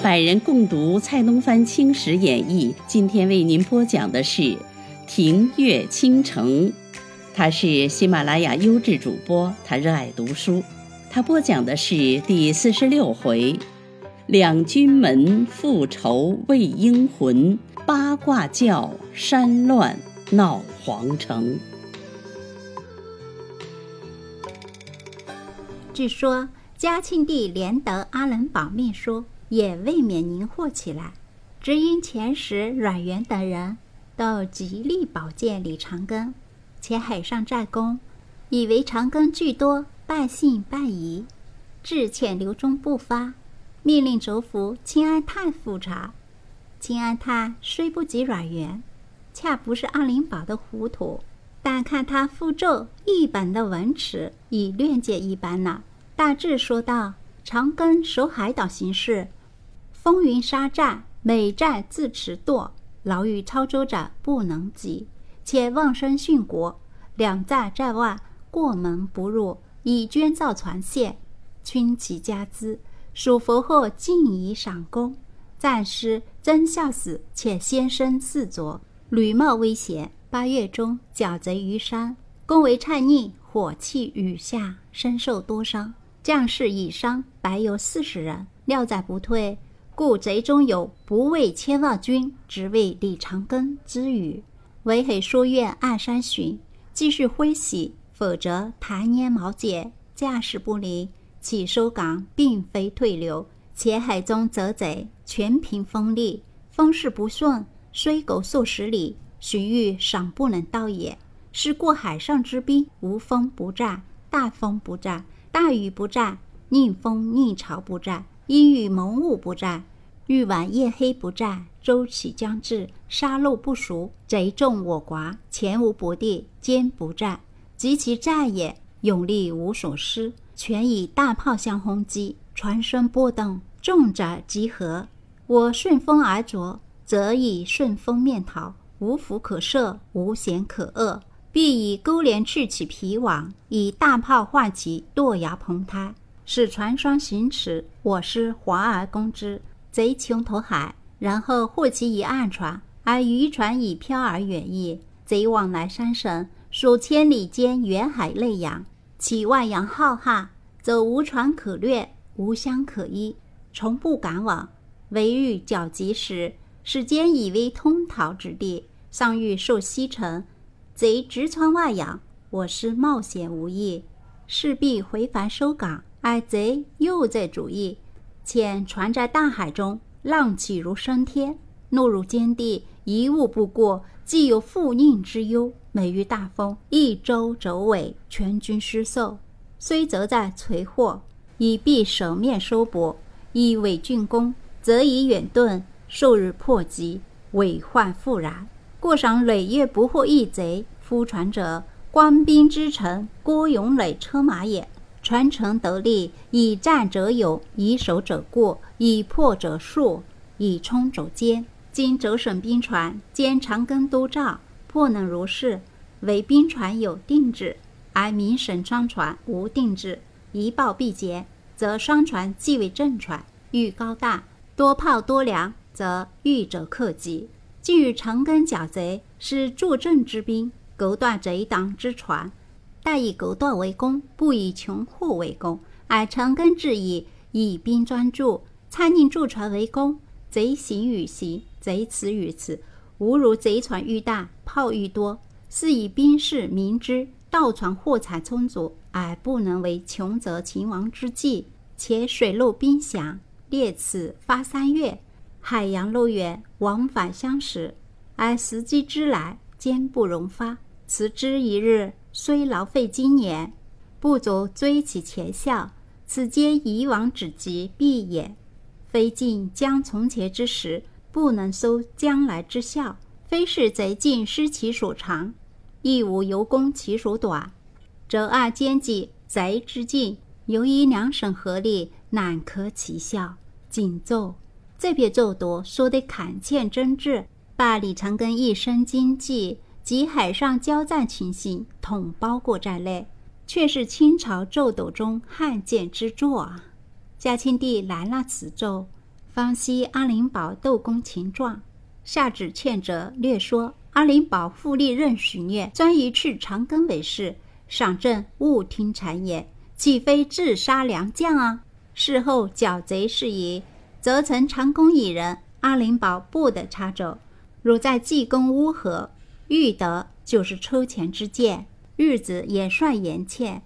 百人共读蔡东藩青史演义，今天为您播讲的是《庭月倾城》。他是喜马拉雅优质主播，他热爱读书。他播讲的是第四十六回：两军门复仇为英魂，八卦教山乱闹皇城。据说嘉庆帝连得阿伦保密书。也未免凝惑起来，只因前时阮元等人都极力保荐李长庚，且海上战功，以为长庚巨多，半信半疑，致歉留中不发，命令轴福清安泰复查。清安泰虽不及阮元，恰不是阿灵宝的糊涂，但看他复奏一本的文辞，已略解一般了。大致说道：长庚守海岛行事。风云沙战，每战自持舵，牢狱操舟者不能及，且妄生殉国。两在在外，过门不入，以捐造船械，勋其家资。属佛后尽以赏功。战师真孝死，且先生四卓，屡冒危险。八月中，剿贼于山，攻为颤逆，火气雨下，身受多伤，将士已伤，百有四十人。料在不退。故贼中有不为千万军，只为李长庚之语。唯黑书院暗山寻，继续挥喜，否则弹烟毛解，架势不灵。起收港并非退流，且海中则贼全凭风力，风势不顺，虽狗数十里，荀彧尚不能到也。是过海上之兵，无风不战，大风不战，大雨不战，逆风逆潮不战。阴雨蒙雾不战，日晚夜黑不战，周起将至，杀戮不熟，贼众我寡，前无不地，坚不战。及其战也，勇力无所失，全以大炮相轰击，船身波动，众者集合。我顺风而着，则以顺风面逃，无福可射，无险可遏，必以钩镰去其皮网，以大炮化其堕崖棚胎。使船双行驰，我师华而攻之，贼穷投海，然后获其一岸船，而渔船已飘而远逸。贼往来山神，数千里间，远海内洋，其外洋浩瀚，则无船可掠，无乡可依，从不敢往。唯遇剿急时，使间以为通逃之地，尚欲受西城，贼直穿外洋，我师冒险无益，势必回帆收港。而贼又在主意，遣船在大海中，浪起如升天，落入坚地，一物不过，既有复宁之忧。每遇大风，一舟走尾，全军失守。虽则在垂祸，以避守面收泊；以伪进攻，则以远遁，数日破击，尾患复燃。过赏累月不获一贼，夫船者，官兵之臣郭永磊车马也。传承得利，以战者勇，以守者过，以破者数，以冲者坚。今轴省兵船兼长庚督照，破能如是。唯兵船有定制，而民省商船无定制。一报必捷，则商船即为正船；欲高大多炮多粮，则遇者克己。近日长庚剿贼，是助阵之兵，勾断贼党之船。但以勾断为功，不以穷获为功。而长庚之意，以兵专注，参令驻船为功。贼行与行，贼辞与辞，无如贼船愈大，炮愈多，是以兵士明知盗船货财充足，而不能为穷则秦王之计。且水陆兵饷，列此发三月，海洋路远，往返相识，而时机之来，坚不容发。辞之一日。虽劳费今年，不足追其前效。此皆以往之急必也。非尽将从前之时，不能收将来之效；非是贼尽失其所长，亦无由攻其所短，则二兼济贼之尽，由于两省合力，难可其效。谨奏。这篇奏读说得恳切真挚，把李长庚一生经济。及海上交战情形统包括在内，却是清朝奏斗中罕见之作啊！嘉庆帝来了此奏，方悉阿灵宝斗功情状，下旨欠责略说阿灵宝复历任许虐，专于去长庚为事，赏朕勿听谗言，岂非自杀良将啊？事后剿贼事宜，则曾长工以人，阿灵宝不得插走。如在济公乌合，欲得就是抽钱之剑，日子也算延欠。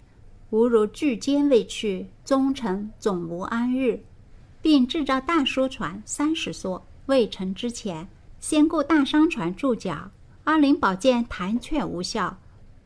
吾如拒坚未去，忠臣总无安日，并制造大书船三十艘。未成之前，先雇大商船驻脚。阿灵宝见弹劝无效，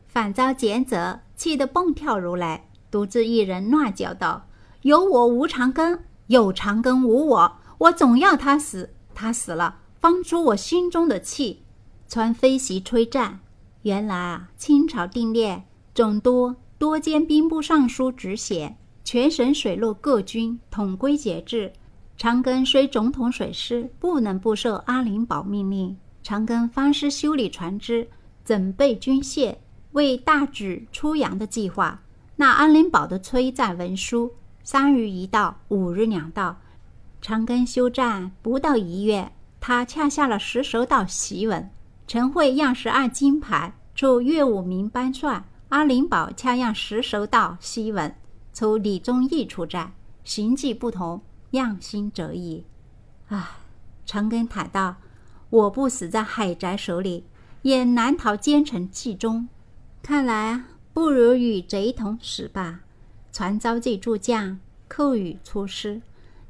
反遭检责，气得蹦跳如雷，独自一人乱叫道：“有我无长根，有长庚无我，我总要他死。他死了，方出我心中的气。”传飞檄催战。原来啊，清朝定列总督。多兼兵部尚书职衔，全省水陆各军统归节制。长庚虽总统水师，不能不受阿灵宝命令。长庚方师修理船只，整备军械，为大举出洋的计划。那阿灵宝的催战文书，三日一到，五日两到。长庚休战不到一月，他恰下了十首道檄文，陈惠样式按金牌，出岳武明班算。阿灵宝恰样十首道檄文，从李宗义出战，形迹不同，样新则异。啊，长庚坦道：“我不死在海贼手里，也难逃奸臣计中。看来，不如与贼同死吧。”传召集诸将，叩语出师，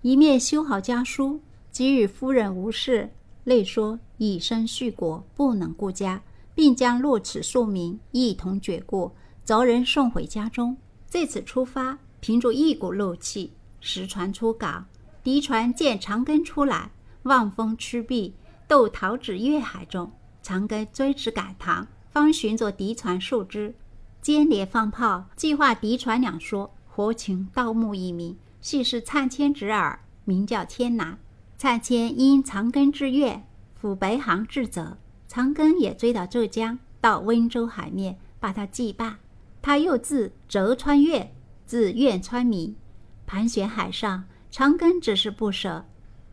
一面修好家书，即与夫人无事，内说以身殉国，不能顾家。并将落此庶民一同绝过，凿人送回家中。这次出发，凭着一股怒气，实船出港。敌船见长庚出来，望风驱避，斗逃至月海中。长庚追至赶堂，方寻着敌船数只，接连放炮，计划敌船两说。活情盗墓一名，系是灿谦侄儿，名叫天南。灿谦因长庚之愿，赴北航自责。长庚也追到浙江，到温州海面把他祭拜。他又自折川岳，自苑川迷，盘旋海上。长庚只是不舍，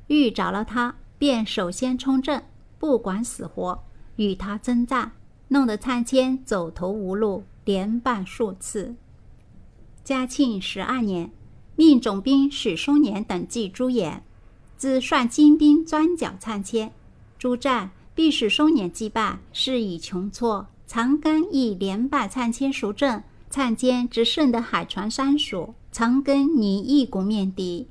遇着了他，便首先冲阵，不管死活，与他征战，弄得灿谦走投无路，连败数次。嘉庆十二年，命总兵许松年等记朱颜，自率精兵专剿参谦，朱战。必史松年击败，是以穷挫。长庚亦连败参千数阵，参坚只剩得海船三所。长庚拟一股面敌，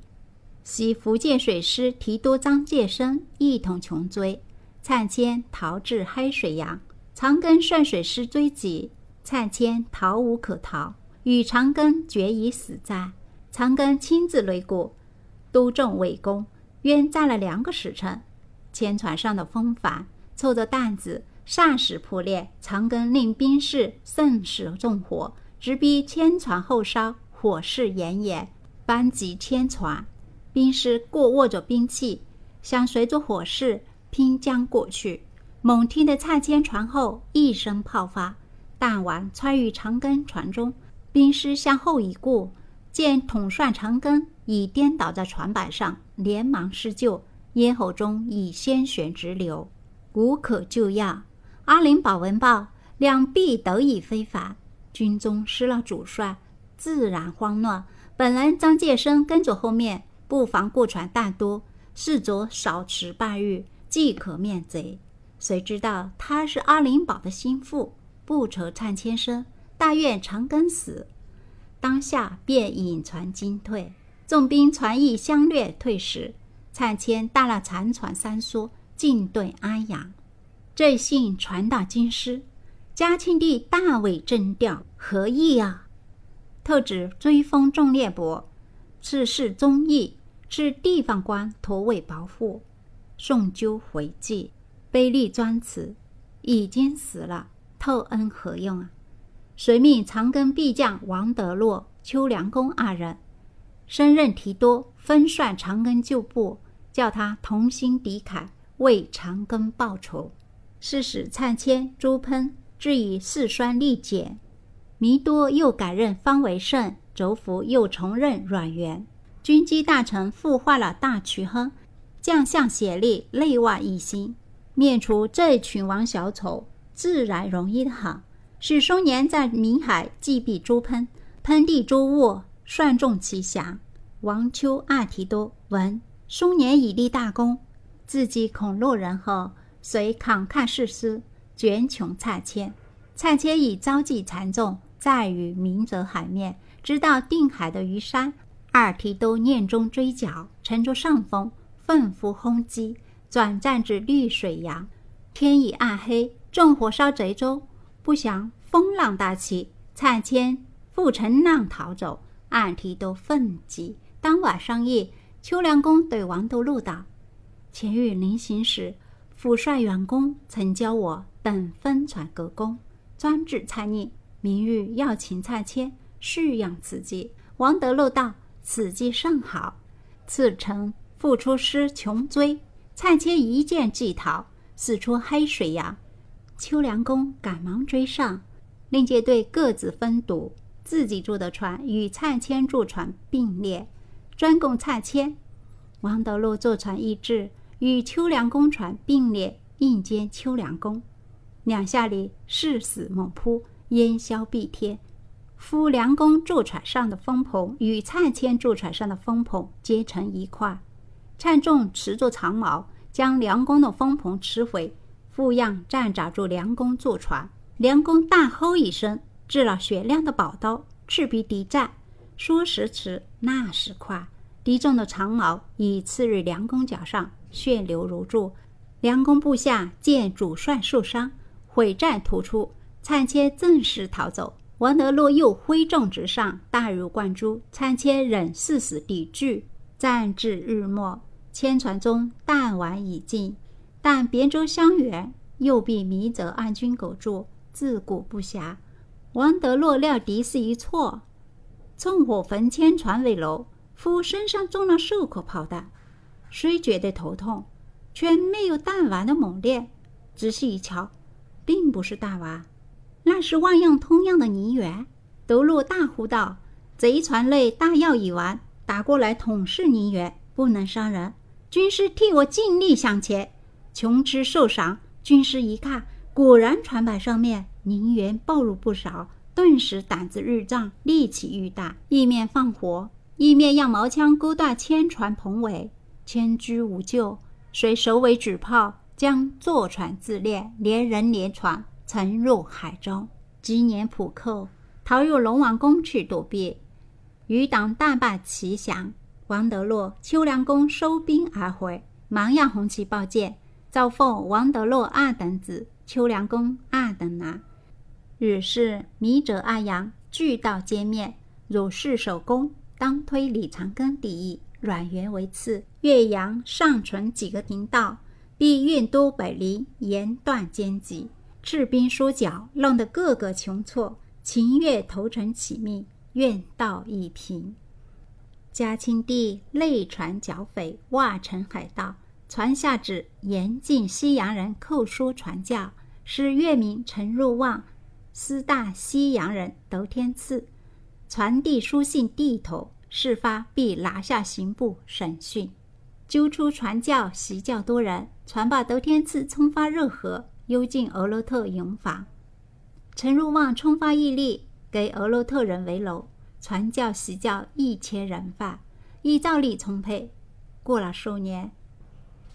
袭福建水师提督张介生一同穷追。参千逃至黑水洋，长庚率水师追击，参千逃无可逃，与长庚决一死战。长庚亲自擂鼓，督众围攻，约战了两个时辰。千船上的风帆。凑着担子，霎时破裂。长庚令兵士甚使纵火，直逼千船后烧，火势炎炎，班及千船。兵士过握着兵器，想随着火势拼将过去。猛听得蔡千船后一声炮发，弹丸穿于长庚船中。兵师向后一顾，见统帅长庚已颠倒在船板上，连忙施救，咽喉中已鲜血直流。无可救药。阿林宝闻报，两臂得以非凡。军中失了主帅，自然慌乱。本人张介生跟着后面，不妨过船大多，试着少持半日，即可面贼。谁知道他是阿林宝的心腹，不愁灿千生，大愿长庚死。当下便引船惊退，众兵船意相掠退时，灿千带了残船三艘。进对安阳，这信传到京师，嘉庆帝大为震调，何意啊？特旨追封众列伯，赐世忠义，赐地方官托位保护，送究回祭，卑利专辞，已经死了，透恩何用啊？遂命长庚必将王德洛、邱良公二人升任提督，分率长庚旧部，叫他同心抵凯。为长庚报仇，是使蔡牵、朱喷至以四栓力减。弥多又改任方为胜，轴福又重任阮元。军机大臣复化了大渠亨，将相协力，内外一心，灭除这群王小丑，自然容易的很。许松年在明海击毙朱喷，喷地朱兀率众齐降。王丘、阿提多闻松年已立大功，自己恐落人后，遂慷慨誓师，卷穷蔡牵。蔡牵已遭际残重，在于明泽海面，直到定海的鱼山。阿提多念中追剿，乘着上风，奋伏轰击，转战至绿水洋。天已暗黑，纵火烧贼舟，不想风浪大起，蔡牵复乘浪逃走。暗提都奋急，当晚商议。秋凉公对王德禄道：“前日临行时，府帅员公曾教我等分传各功，专治蔡逆。明日要请蔡牵试养此计。”王德禄道。此计甚好。次臣复出师穷追，蔡牵一见即逃，驶出黑水洋。秋凉公赶忙追上，令舰队各自分堵，自己住的船与蔡牵住船并列，专供蔡牵。王德禄坐船一至，与秋凉公船并列，应接秋凉公。两下里誓死猛扑，烟消蔽天。夫梁公驻船上的风棚与蔡牵驻船上的风棚结成一块，蔡仲持着长矛将梁公的风棚持回，复样站扎住梁公坐船。梁公大吼一声，掷了雪亮的宝刀，赤壁敌战。说时迟，那时快，敌众的长矛已刺入梁公脚上，血流如注。梁公部下见主帅受伤，悔战突出，蔡牵正式逃走。王德禄又挥众直上，大如灌珠。参牵忍誓死抵拒，战至日末，千船中弹丸已尽。但边州相远又被迷泽暗军苟住，自顾不暇。王德洛料敌势一错，纵火焚千船尾楼，夫身上中了数颗炮弹，虽觉得头痛，却没有弹丸的猛烈。仔细一瞧，并不是弹丸。那是万样通样的泥源。德洛大呼道：“贼船内大药已完，打过来捅噬泥源，不能伤人。军师替我尽力向前。”穷吃受赏，军师一看，果然船板上面泥源暴露不少，顿时胆子日胀，力气愈大，一面放火，一面用毛枪勾断千船篷尾，千居无救。遂首尾举炮，将坐船自裂，连人连船。沉入海中，今年浦寇逃入龙王宫去躲避，余党大败齐降。王德禄、秋凉公收兵而回，忙让红旗报捷，诏奉王德洛二等子，秋凉公二等男。日是弥者二阳俱到见面，汝是守功，当推李长庚第一，阮元为次，岳阳尚存几个庭道，必运都北离，沿断兼济。赤兵疏剿，弄得个个穷挫，秦越投诚起命，愿道已平。嘉庆帝内传剿匪，外惩海盗，传下旨严禁西洋人扣书传教，使越民陈入望私大西洋人得天赐，传递书信地头，事发必拿下刑部审讯，揪出传教习教多人，传报得天赐冲发热河。幽禁俄罗特营房，陈入望冲发毅力，给俄罗特人为楼，传教习教一千人犯，依照例充沛。过了数年，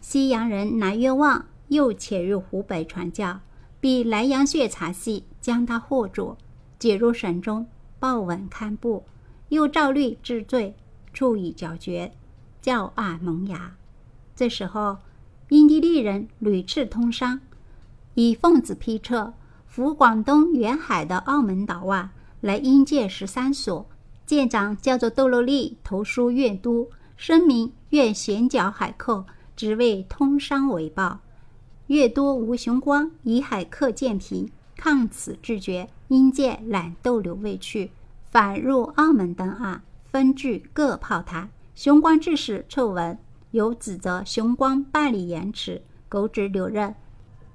西洋人南越望又潜入湖北传教，比莱阳血查系将他获住，解入省中，报文堪布，又照律治罪，处以绞决，教案萌芽。这时候，英吉利人屡次通商。以奉旨批撤，赴广东沿海的澳门岛外，来英界十三所。舰长叫做窦洛利，投书粤都，声明愿咸剿海寇，只为通商为报。粤都吴雄光以海客见平，抗此拒绝，因见懒逗留未去，反入澳门登岸，分据各炮台。雄光致使臭闻，有指责雄光办理延迟，狗指留任。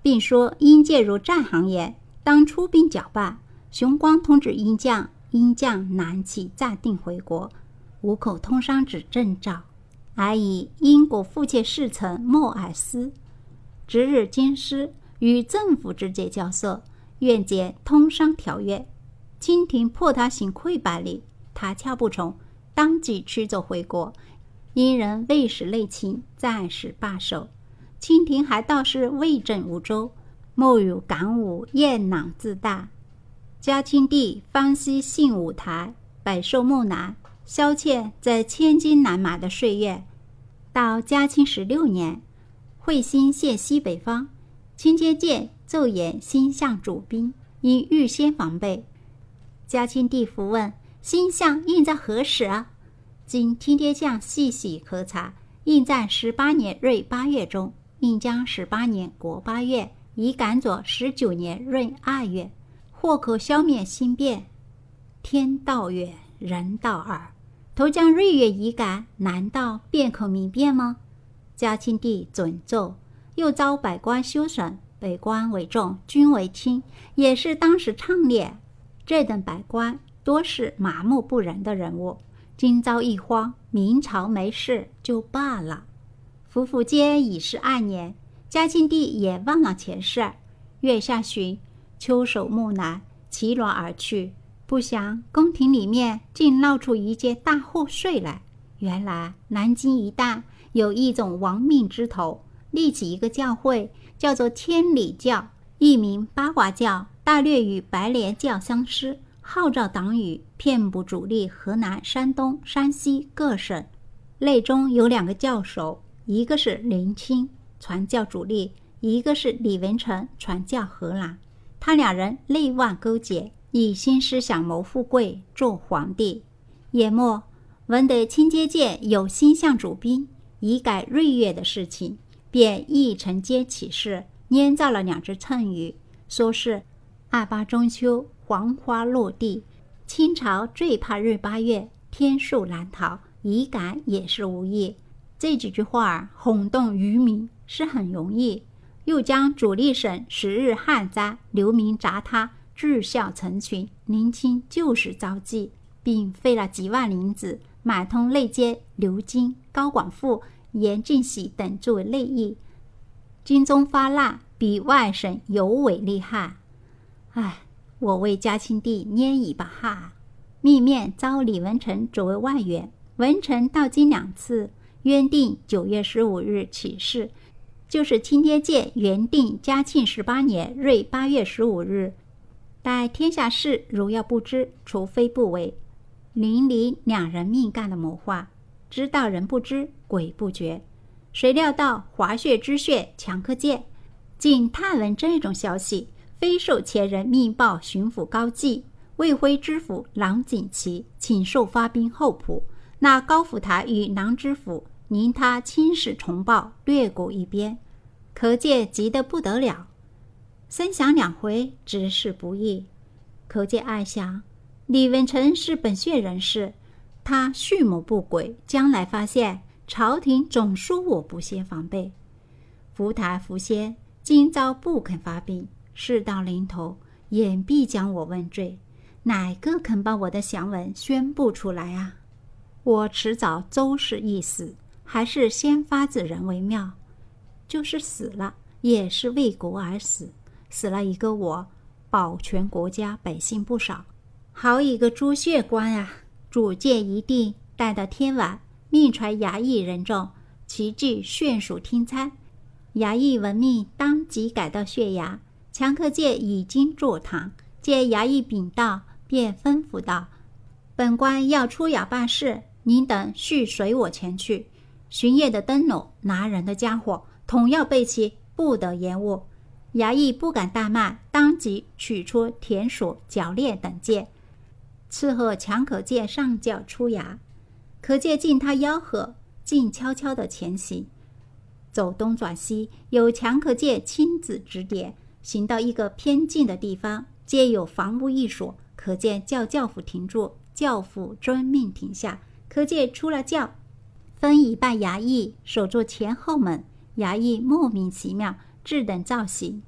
并说应介入战行也，当出兵剿办。雄光通知英将，英将南起暂定回国，五口通商之征兆。而以英国副切侍臣莫尔斯，值日京师，与政府之间交涉，愿结通商条约。清廷迫他行溃败礼，他恰不从，当即驱走回国。因人未使内情，暂时罢手。清廷还倒是魏镇梧州，莫与港武燕朗自大。嘉庆帝方西幸五台，百寿木南，萧倩在千金难买的岁月。到嘉庆十六年，会兴县西北方，清接见奏言新相主兵，应预先防备。嘉庆帝伏问：新相应在何时啊？经听天相细细核查，应在十八年闰八月中，应将十八年国八月，已赶左十九年闰二月。或可消灭心变，天道远，人道耳。投将闰月已改，难道便可明辨吗？嘉庆帝准奏，又遭百官修审，北官为重，均为轻，也是当时畅烈。这等百官多是麻木不仁的人物，今朝一慌，明朝没事就罢了。夫妇间已是二年，嘉庆帝也忘了前事。月下旬。秋守木兰骑骡而去，不想宫廷里面竟闹出一件大祸祟来。原来南京一带有一种亡命之徒，立起一个教会，叫做天理教，一名八卦教，大略与白莲教相似，号召党羽遍布主力河南、山东、山西各省。内中有两个教首，一个是林清传教主力，一个是李文成传教河南。他两人内外勾结，一心思想谋富贵，做皇帝。也末闻得清阶见有新相主兵，以改闰月的事情，便一承接起事，捏造了两只谶语，说是二八中秋，黄花落地。清朝最怕闰八月，天数难逃，以改也是无益。这几句话儿轰动渔民，是很容易。又将主力省十日旱灾，流民砸塌，至孝成群，林清就是遭忌，并费了几万银子买通内监刘金、高广富、严敬喜等作为内应。军中发难，比外省尤为厉害。唉，我为嘉庆帝捏一把汗。密面召李文成作为外援，文成到京两次，约定九月十五日起事。就是钦天监原定嘉庆十八年闰八月十五日，待天下事如要不知，除非不为。林林两人命干的谋划，知道人不知，鬼不觉。谁料到滑穴之穴强克剑，竟探闻这种消息，非受前人命报巡抚高继、魏徽知府郎景琦请受发兵候补。那高府台与郎知府。宁他亲使重报，略过一边，可见急得不得了。三想两回，知事不易。可见暗想，李文成是本县人士，他蓄谋不轨，将来发现朝廷总说我不先防备。福台福仙今朝不肯发兵，事到临头，眼必将我问罪。哪个肯把我的详文宣布出来啊？我迟早周氏一死。还是先发制人为妙，就是死了也是为国而死，死了一个我，保全国家百姓不少。好一个朱雀官啊！主见一定，待到天晚，命传衙役人众，齐聚炫属听参。衙役闻命，当即赶到血衙。强克见已经坐堂，见衙役禀道，便吩咐道：“本官要出衙办事，您等须随我前去。”巡夜的灯笼，拿人的家伙，统要备齐，不得延误。衙役不敢怠慢，当即取出田锁、铰链等件，伺候强可见上轿出衙。可见进他吆喝，静悄悄的前行，走东转西，有强可见亲自指点。行到一个偏近的地方，皆有房屋一所，可见叫轿夫停住，轿夫遵命停下。可见出了轿。分一半衙役守住前后门，衙役莫名其妙，质等造型。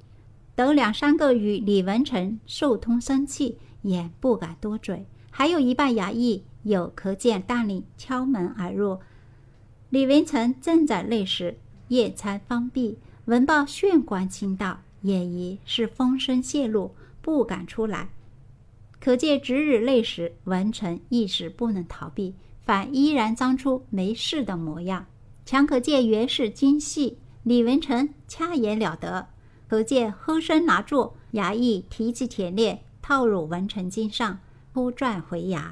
等两三个与李文成受通生气，也不敢多嘴。还有一半衙役有可见大令敲门而入。李文成正在内时，夜餐方毕，闻报县官亲到，也疑是风声泄露，不敢出来。可见值日内时，文成一时不能逃避，反依然装出没事的模样。强可见原是精细，李文成掐言了得。可见喝声拿住，衙役提起铁链套入文成襟上。突转回衙，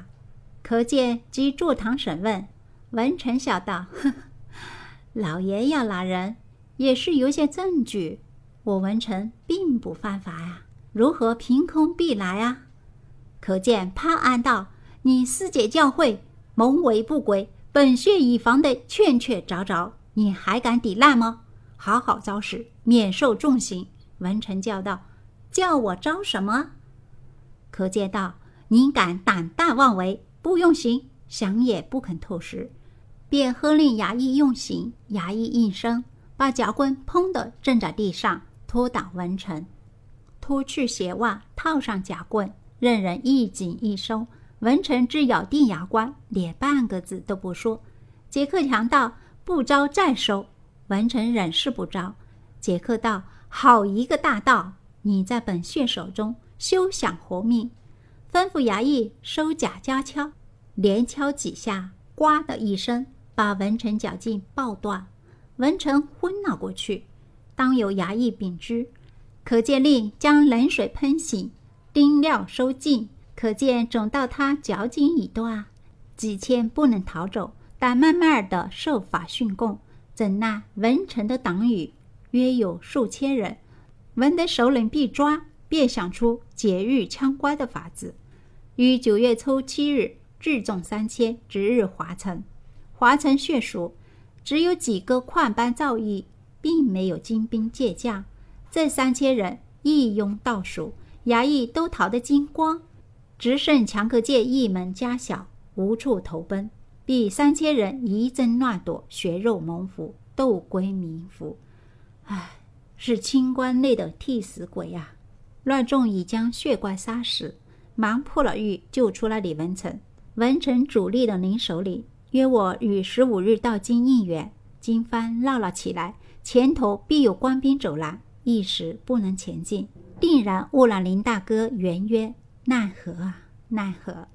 可见即坐堂审问。文成笑道：“呵呵，老爷要拿人，也是有些证据。我文成并不犯法呀，如何凭空必来啊？”可见潘安道：“你私解教诲，蒙为不轨，本县以防的劝劝凿凿，你还敢抵赖吗？好好招使，免受重刑。”文臣叫道：“叫我招什么？”可见道。您敢胆大妄为，不用刑，想也不肯透实，便喝令衙役用刑。衙役应声，把夹棍砰的震在地上，拖倒文臣，脱去鞋袜，套上夹棍，任人一紧一收。文臣只咬定牙关，连半个字都不说。杰克强道：“不招再收。”文成忍是不招。杰克道：“好一个大盗！你在本县手中休想活命。”吩咐衙役收甲加敲，连敲几下，呱的一声，把文成脚筋爆断，文成昏了过去。当有衙役禀知，可见令将冷水喷醒，钉料收尽，可见肿到他脚筋已断，几千不能逃走，但慢慢的受法训供。怎奈文成的党羽约有数千人，闻得首领必抓，便想出解狱枪官的法子。于九月初七日，聚众三千，直日华城。华城血熟，只有几个矿班造诣，并没有精兵借将。这三千人一拥倒数，衙役都逃得精光，只剩强克界一门家小，无处投奔。必三千人一争乱夺，血肉蒙福，斗归冥府。唉，是清官内的替死鬼呀！乱众已将血怪杀死。忙破了狱，救出了李文成。文成主力的林首领约我于十五日到京应援。经幡闹了起来，前头必有官兵走来，一时不能前进，定然误了林大哥原约，奈何啊，奈何！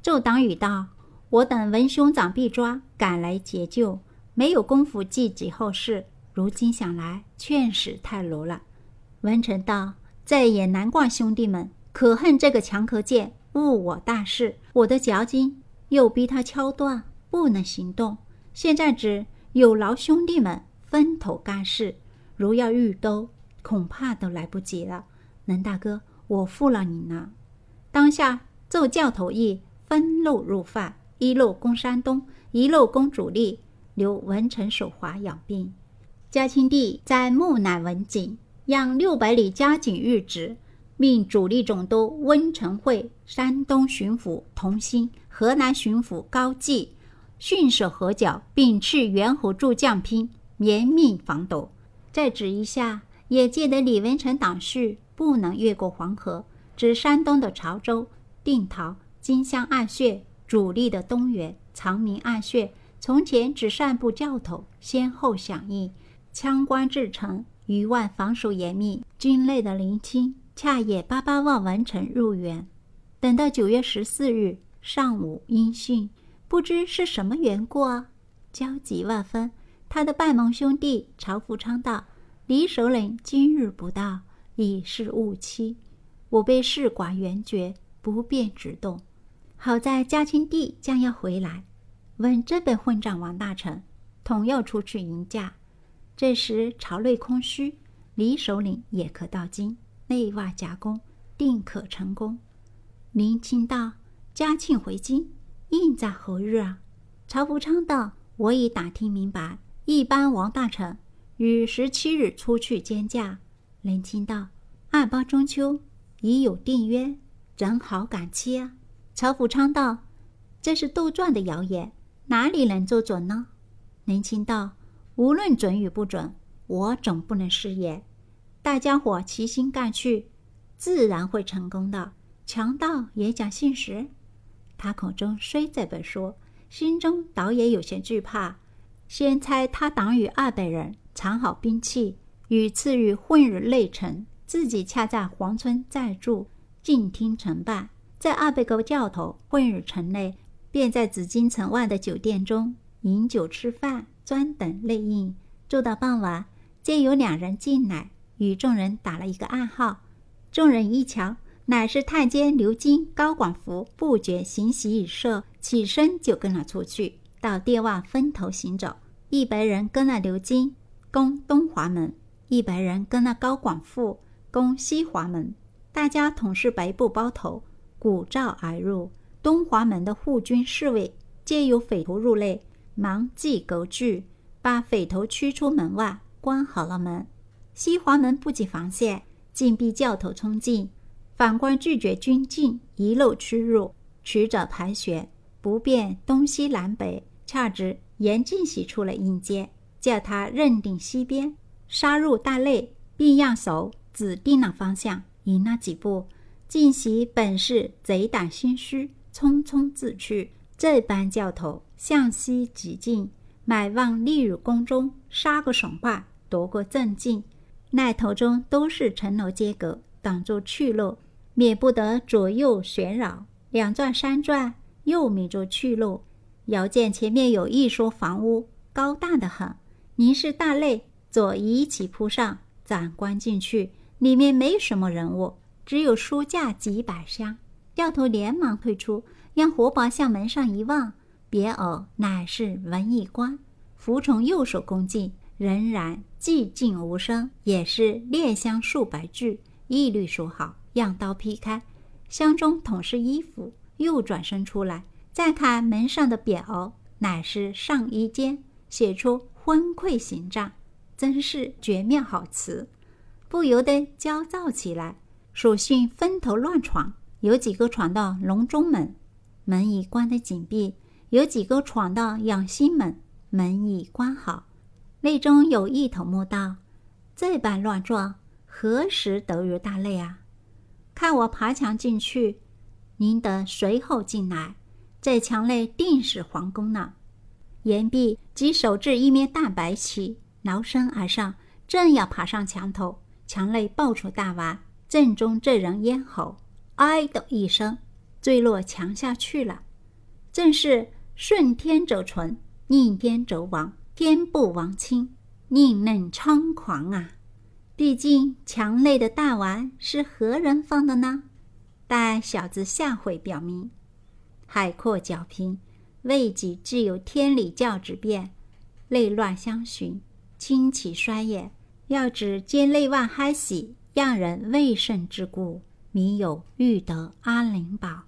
奏党羽道：“我等闻兄长被抓，赶来解救，没有功夫记及后事。如今想来，确实太鲁了。”文成道：“这也难怪兄弟们。”可恨这个强壳剑误我大事，我的脚筋又逼他敲断，不能行动。现在只有劳兄弟们分头干事，如要欲兜，恐怕都来不及了。能大哥，我负了你呢。当下奏教头意分路入犯，一路攻山东，一路攻主力，留文臣守华养病。嘉庆帝在木乃文景，让六百里加紧谕旨。命主力总督温承惠、山东巡抚童兴、河南巡抚高济训守河角，并斥元侯诸将兵严命防堵。再指一下，也记得李文成党婿不能越过黄河。指山东的潮州、定陶、金乡暗穴，主力的东原、长明暗穴，从前只散布教头，先后响应，枪官至城，余万防守严密，军内的林清。恰也八八望完成入园，等到九月十四日上午音讯，不知是什么缘故啊，焦急万分。他的拜盟兄弟曹福昌道：“李首领今日不到，已是误期。我被事寡援绝，不便直动。好在嘉庆帝将要回来，问这本混账王大臣，同要出去迎驾。这时朝内空虚，李首领也可到京。”内外夹攻，定可成功。林清道：“嘉庆回京，应在何日啊？”曹福昌道：“我已打听明白，一般王大臣于十七日出去监驾。”林清道：“二八中秋已有定约，正好赶期啊。”曹福昌道：“这是杜撰的谣言，哪里能做准呢？”林清道：“无论准与不准，我总不能失言。”大家伙齐心干去，自然会成功的。强盗也讲信实。他口中虽这本说，心中倒也有些惧怕。先猜他党羽二百人藏好兵器，与次日混日内城，自己恰在黄村暂住，静听成败。在二百个教头混日城内，便在紫禁城外的酒店中饮酒吃饭，专等内应。住到傍晚，见有两人进来，与众人打了一个暗号。众人一瞧，乃是太监刘金、高广福，不觉行喜已设，起身就跟了出去，到店外分头行走。一百人跟了刘金，攻东华门；一百人跟了高广富，攻西华门。大家同是白布包头，鼓噪而入。东华门的护军侍卫皆有匪徒入内，忙系狗具，把匪头驱出门外，关好了门。西华门不及防线，禁闭教头冲进。反观拒绝军进，一路驱入，曲者盘旋，不辨东西南北。恰值严进喜出了应接，叫他认定西边，杀入大内，并让手指定了方向。引了几步，进喜本是贼胆心虚，匆匆自去。这般教头向西急进，买望立入宫中，杀个爽快，夺个正尽。那头中都是城楼街阁，挡住去路。免不得左右旋扰，两转三转，又迷住去路。遥见前面有一所房屋，高大的很，凝视大内，左一起扑上，暂观进去，里面没什么人物，只有书架几百箱。教头连忙退出，让活宝向门上一望，别偶乃是文艺官，服从右手恭敬，仍然寂静无声，也是列香数百具，一律数好。让刀劈开，箱中统是衣服。又转身出来，再看门上的表，乃是上衣间，写出“昏聩形状真是绝妙好词，不由得焦躁起来。属性分头乱闯，有几个闯到隆中门，门已关得紧闭；有几个闯到养心门，门已关好。内中有一头目道：“这般乱撞，何时得入大内啊？”看我爬墙进去，您得随后进来。在墙内定是皇宫呢。言毕，即手执一面大白旗，挠身而上，正要爬上墙头，墙内爆出大丸，正中这人咽喉，哎的一声，坠落墙下去了。正是顺天者存，逆天者亡，天不亡亲，宁能猖狂啊！毕竟墙内的大丸是何人放的呢？待小子下回表明。海阔脚平，未几自有天理教之变，内乱相寻，清起衰也。要指兼内外嗨喜，让人未甚之故，民有欲得阿灵宝。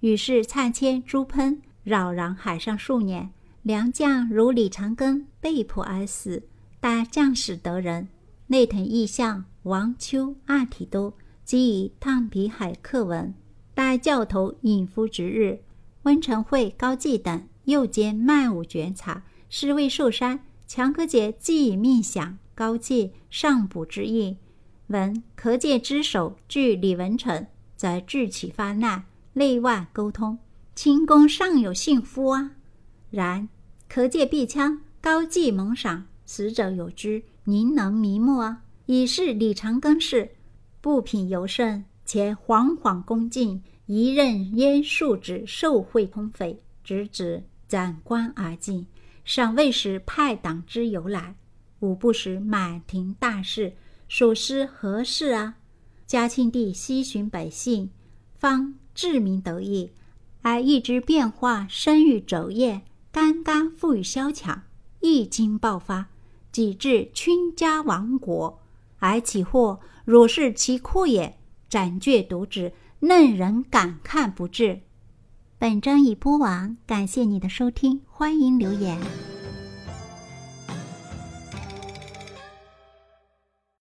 于是蔡迁朱喷，扰攘海上数年，良将如李长庚被迫而死，待将士得人。内藤义相、王丘、阿提都即以烫笔海刻文。待教头尹夫值日，温成会、高季等又兼卖武卷草，尸未受伤。强可解既以命享，高季上补之意。闻可借之手据李文成，则聚起发难，内外沟通。清宫尚有幸夫啊！然可解避枪，高季蒙赏，死者有居。您能迷目啊？已是李长庚事，不品尤甚，且惶惶恭敬，一任燕数指受贿通匪，直指斩官而尽，尚未识派党之由来。吾不识满庭大事，所思何事啊？嘉庆帝西巡百姓，方治民得意，而一之变化生于昼夜，刚刚富于萧强，一经爆发。几至倾家亡国，而其祸若是其酷也，斩卷读之，令人感慨不至。本章已播完，感谢你的收听，欢迎留言。